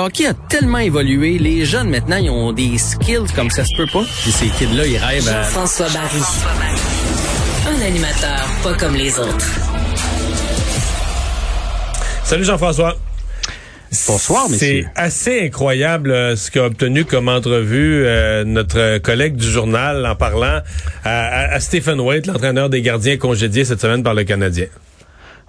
Le hockey a tellement évolué, les jeunes maintenant, ils ont des skills comme ça se peut pas. Puis ces kids-là, ils rêvent à... François Barry. Un animateur pas comme les autres. Salut Jean-François. Bonsoir, messieurs. C'est assez incroyable euh, ce qu'a obtenu comme entrevue euh, notre collègue du journal en parlant à, à Stephen Waite, l'entraîneur des gardiens congédiés cette semaine par le Canadien.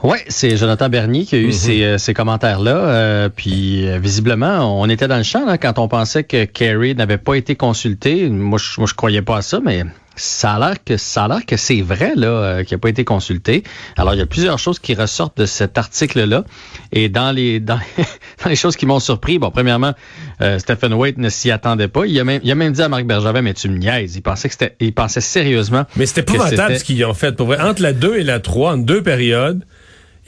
Oui, c'est Jonathan Bernier qui a eu Mhm. ces, euh, ces commentaires-là. euh, puis euh, visiblement, on était dans le champ là, quand on pensait que Kerry n'avait pas été consulté. Moi, je, moi, je croyais pas à ça, mais ça a l'air que ça a l'air que c'est vrai là, euh, qu'il n'a pas été consulté. Alors, il y a plusieurs choses qui ressortent de cet article-là. Et dans les dans, dans les choses qui m'ont surpris, bon, premièrement, euh, Stephen Waite ne s'y attendait pas. Il a même il a même dit à Marc Bergevin, mais tu me niaises. Il pensait que c'était il pensait sérieusement. Mais c'était épouvantable ce qu'ils ont fait. Pour vrai. Entre la 2 et la 3, en deux périodes,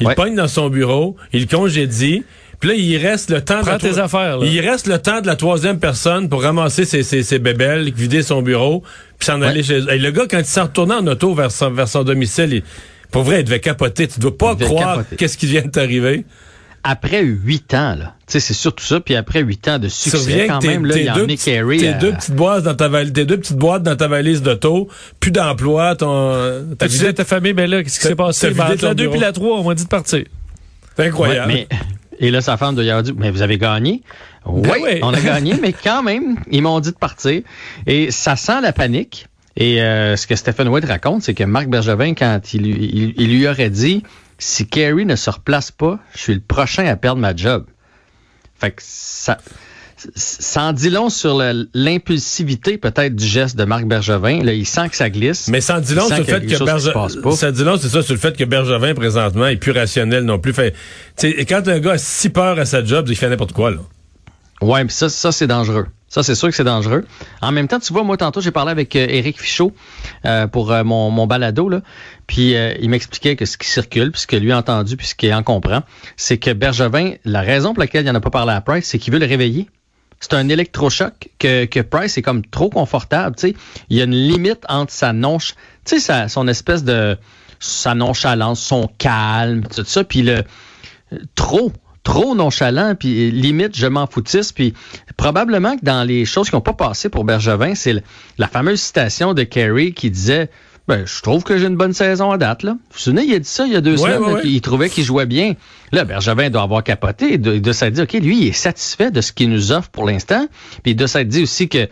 il Ouais. pogne dans son bureau, il congédie. Puis là, il reste le temps de Prends tes troi- affaires, là. Il reste le temps de la troisième personne pour ramasser ses, ses, ses bébelles, vider son bureau, puis s'en aller chez eux. Et le gars, quand il s'est retourné en auto vers son, vers son domicile, il- pour vrai, il devait capoter. Tu dois pas croire qu'est-ce qui vient de t'arriver. Après huit ans, là, tu sais, c'est surtout ça, puis après huit ans de succès, quand même, là, tes il a deux emmené petits- Carey tes à- deux petites boîtes dans ta valise, tes deux petites boîtes dans ta valise d'auto, plus d'emploi, ton, T'as ta dit à ta famille, ben là, qu'est-ce qui s'est passé? t'as vidé entre la ton 2 bureau. puis la 3, on m'a dit de partir. C'est Ouais, incroyable. mais, et là, sa femme doit y avoir dit, mais vous avez gagné? Oui, Ben oui. on a gagné, mais quand même, ils m'ont dit de partir. Et ça sent la panique. Et euh, ce que Stephen White raconte, c'est que Marc Bergevin, quand il, lui- il, il lui aurait dit, si Kerry ne se replace pas, je suis le prochain à perdre ma job. Fait que ça, ça en dit long sur l'impulsivité peut-être du geste de Marc Bergevin. Là, il sent que ça glisse. Mais sans dit long sur le fait que Bergevin, pas. ça dit long, c'est ça, sur le fait que Bergevin, présentement, est plus rationnel non plus. Fait, quand un gars a si peur à sa job, il fait n'importe quoi, là. Ouais, puis ça, ça c'est dangereux. Ça, c'est sûr que c'est dangereux. En même temps, tu vois, moi, tantôt, j'ai parlé avec euh, Éric Fichaud euh, pour euh, mon, mon balado, là. Puis euh, il m'expliquait que ce qui circule, puis ce que lui a entendu, puis ce qu'il en comprend, c'est que Bergevin, la raison pour laquelle il n'en a pas parlé à Price, c'est qu'il veut le réveiller. C'est un électrochoc que, que Price est comme trop confortable. Tu sais, il y a une limite entre sa nonche, tu sais, sa- son espèce de sa nonchalance, son calme, tout ça, puis le trop, trop nonchalant, puis limite, je m'en foutisse. Puis probablement que dans les choses qui n'ont pas passé pour Bergevin, c'est la fameuse citation de Kerry qui disait ben, je trouve que j'ai une bonne saison à date. Là. Vous vous souvenez, il a dit ça il y a deux Ouais, semaines, ouais, là, ouais. qu'il trouvait qu'il jouait bien. Là, Bergevin doit avoir capoté. Il doit, il doit s'être dit, OK, lui, il est satisfait de ce qu'il nous offre pour l'instant. Puis il doit s'être dit aussi que,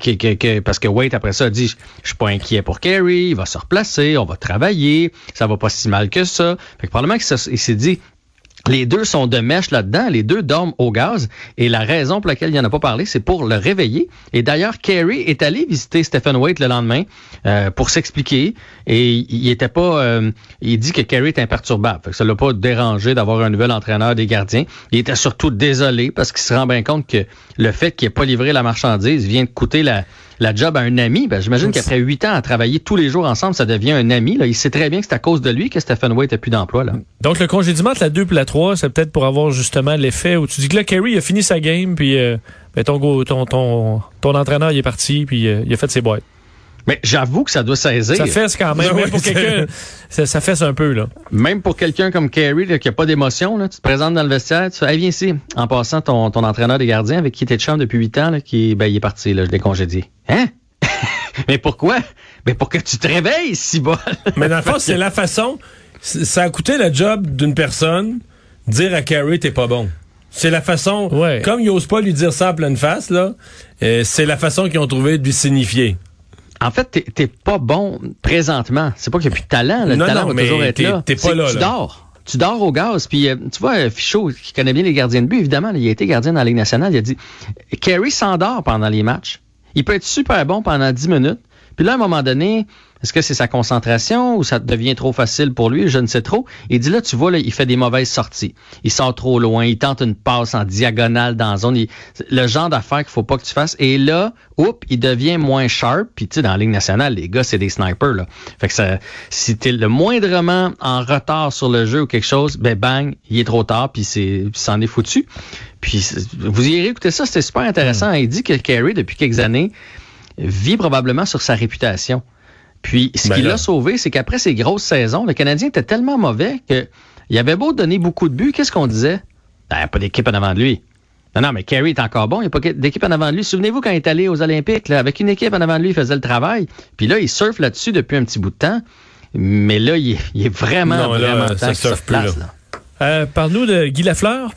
que, que, que- parce que Wade, après ça, a dit, je suis pas inquiet pour Kerry, il va se replacer, on va travailler, ça va pas si mal que ça. Fait que probablement qu'il s'est dit, les deux sont de mèche là-dedans, les deux dorment au gaz. Et la raison pour laquelle il n'en a pas parlé, c'est pour le réveiller. Et d'ailleurs, Kerry est allé visiter Stephen Waite le lendemain euh, pour s'expliquer. Et il était pas. euh, il dit que Kerry est imperturbable. Fait que ça l'a pas dérangé d'avoir un nouvel entraîneur des gardiens. Il était surtout désolé parce qu'il se rend bien compte que le fait qu'il n'ait pas livré la marchandise vient de coûter la, la job à un ami. Ben, J'imagine qu'après huit ans à travailler tous les jours ensemble, ça devient un ami. Là. Il sait très bien que c'est à cause de lui que Stephen Waite n'a plus d'emploi. Donc, le congédiement entre la 2 et la 3, c'est peut-être pour avoir justement l'effet où tu dis que là, Kerry a fini sa game, puis euh, ben, ton, go- ton, ton, ton entraîneur, il est parti, puis euh, il a fait ses boîtes. Mais j'avoue que ça doit saisir. Ça fesse quand même, même pour quelqu'un, ça, ça fesse un peu, là. Même pour quelqu'un comme Kerry là, qui a pas d'émotion, là, tu te présentes dans le vestiaire, tu fais hey, viens ici. En passant, ton, ton entraîneur des gardiens avec qui tu de chambre depuis huit ans, là, qui ben, il est parti, là, je l'ai congédié. Hein? Mais pourquoi? Ben pour que tu te réveilles, si bol. Mais dans le fond, c'est la façon. Ça a coûté la job d'une personne dire à Carey, t'es pas bon. C'est la façon. Ouais. Comme ils osent pas lui dire ça en pleine face, là, euh, c'est la façon qu'ils ont trouvé de lui signifier. En fait, t'es- pas bon présentement. C'est pas qu'il n'y a plus de talent. Le Non, talent non, va mais toujours être là. t'es pas C'est que là, Tu là. dors. Tu dors au gaz. Puis, euh, tu vois, Fichot, qui connaît bien les gardiens de but, évidemment, là, il a été gardien dans la Ligue nationale, il a dit Kerry s'endort pendant les matchs. Il peut être super bon pendant 10 minutes. Puis là, à un moment donné, est-ce que c'est sa concentration ou ça devient trop facile pour lui? Je ne sais trop. Il dit là, tu vois, là, il fait des mauvaises sorties. Il sort trop loin. Il tente une passe en diagonale dans la zone. Il- le genre d'affaires qu'il faut pas que tu fasses. Et là, oups, il devient moins sharp. Puis tu sais, dans la Ligue nationale, les gars, c'est des snipers. Là. Fait que ça, si t'es le moindrement en retard sur le jeu ou quelque chose, ben bang, il est trop tard. Puis c'est, c'en est foutu. Puis vous irez écouter ça, c'était super intéressant. Il dit que Kerry, depuis quelques années, vit probablement sur sa réputation. Puis, ce Ben qui l'a sauvé, c'est qu'après ces grosses saisons, le Canadien était tellement mauvais que il avait beau donner beaucoup de buts, qu'est-ce qu'on disait? Ben, pas d'équipe en avant de lui. Non, non, mais Kerry est encore bon. Il n'y a pas d'équipe en avant de lui. Souvenez-vous quand il est allé aux Olympiques, là, avec une équipe en avant de lui, il faisait le travail. Puis là, il surfe là-dessus depuis un petit bout de temps. Mais là, il est, il est vraiment, Non, là, vraiment ça temps qu'il se surfe plus, replace, là. là. Euh, Parle-nous de Guy Lafleur.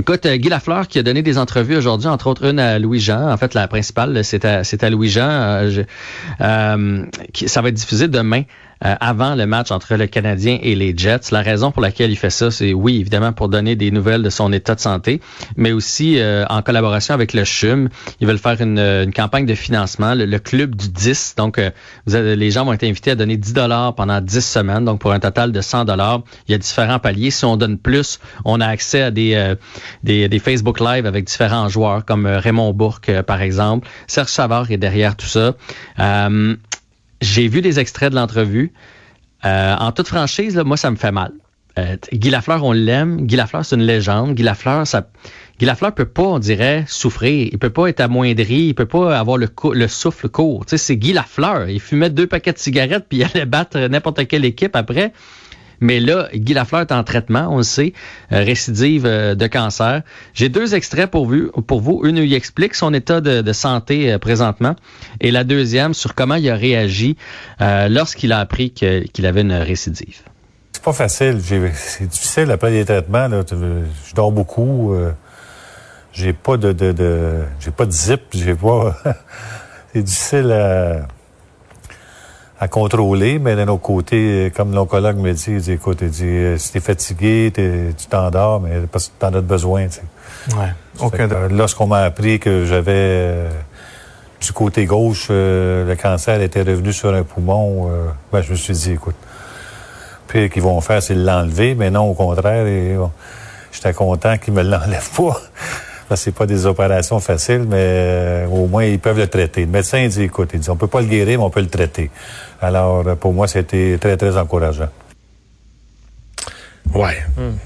Écoute, euh, Guy Lafleur qui a donné des entrevues aujourd'hui, entre autres une à Louis-Jean. En fait, la principale, c'est à, à Louis-Jean. Euh, euh, ça va être diffusé demain. Euh, avant le match entre le Canadien et les Jets. La raison pour laquelle il fait ça, c'est oui, évidemment, pour donner des nouvelles de son état de santé, mais aussi euh, en collaboration avec le CHUM. Ils veulent faire une, une campagne de financement, le, le club du 10. Donc, euh, vous les gens vont être invités à donner 10 dollars pendant 10 semaines, donc pour un total de 100 dollars. Il y a différents paliers. Si on donne plus, on a accès à des, euh, des, des Facebook Live avec différents joueurs, comme euh, Raymond Bourque, euh, par exemple. Serge Savard est derrière tout ça. Euh, j'ai vu des extraits de l'entrevue. Euh, en toute franchise, là, moi, ça me fait mal. Euh, Guy Lafleur, on l'aime. Guy Lafleur, c'est une légende. Guy Lafleur, ça, Guy Lafleur peut pas, on dirait, souffrir. Il peut pas être amoindri. Il peut pas avoir le, le souffle court. Tu sais, c'est Guy Lafleur. Il fumait deux paquets de cigarettes puis il allait battre n'importe quelle équipe après. Mais là, Guy Lafleur est en traitement, on le sait, euh, récidive euh, de cancer. J'ai deux extraits pour vous. Pour vous. Une il explique son état de, santé euh, présentement, et la deuxième sur comment il a réagi lorsqu'il a appris qu'il avait une récidive. C'est pas facile. C'est difficile après les traitements. Je dors beaucoup. j'ai pas de- j'ai pas de zip. J'ai pas. c'est difficile à, à contrôler, mais d'un autre côté, comme l'oncologue me dit, il dit écoute, il dit euh, si t'es fatigué, tu t'endors, mais parce que t'en as besoin. tu sais. Ouais. Aucun Fait que, euh, Lorsqu'on m'a appris que j'avais euh, du côté gauche, euh, le cancer était revenu sur un poumon, euh, ben, je me suis dit, écoute, puis qu'ils vont faire, c'est l'enlever, mais non, au contraire, et, bon, j'étais content qu'ils me l'enlèvent pas. Parce que c'est pas des opérations faciles, mais euh, au moins ils peuvent le traiter. Le médecin dit, écoute, il dit, on peut pas le guérir, mais on peut le traiter. Alors, euh, pour moi, c'était très, très encourageant. Ouais.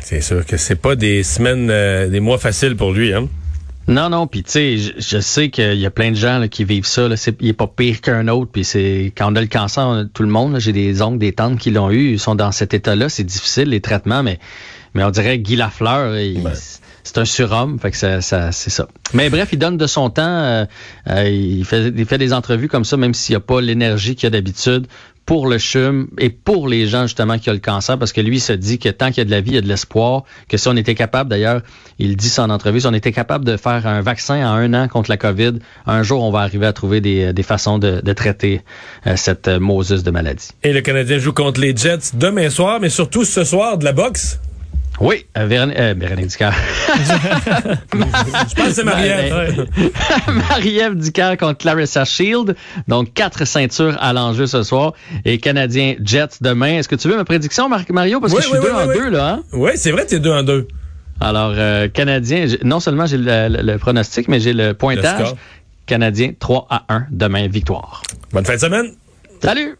C'est sûr que c'est pas des semaines, euh, des mois faciles pour lui, hein. Non, non, puis tu sais, je, je sais qu'il y a plein de gens là, qui vivent ça. Là, c'est, il est pas pire qu'un autre. Puis c'est quand on a le cancer, on tout le monde. là, j'ai des oncles, des tantes qui l'ont eu, ils sont dans cet état-là. C'est difficile les traitements, mais mais on dirait que Guy Lafleur, il- c'est un surhomme. Fait que ça, ça c'est ça. Mais bref, il donne de son temps. euh, euh, il fait des entrevues comme ça, même s'il n'y a pas l'énergie qu'il y a d'habitude pour le CHUM et pour les gens justement qui ont le cancer, parce que lui il se dit que tant qu'il y a de la vie, il y a de l'espoir, que si on était capable, d'ailleurs, il dit ça en entrevue, si on était capable de faire un vaccin en un an contre la COVID, un jour on va arriver à trouver des, des façons de, traiter euh, cette euh, Moses de maladie. Et le Canadien joue contre les Jets demain soir, mais surtout ce soir de la boxe. Oui, euh, Véronique, euh, Véronique Ducard. Je pense que c'est Marielle. Marie-Ève Ducard contre Clarissa Shield. Donc, quatre ceintures à l'enjeu ce soir. Et Canadien Jets demain. Est-ce que tu veux ma prédiction, Mar- Mario? Parce Oui, que je suis oui, deux oui, en deux, là. Hein? Oui, c'est vrai, t'es deux en deux. Alors, euh, Canadien, non seulement j'ai le, le- le pronostic, mais j'ai le pointage. Canadien 3 à 1 demain, victoire. Bonne fin de semaine. Salut!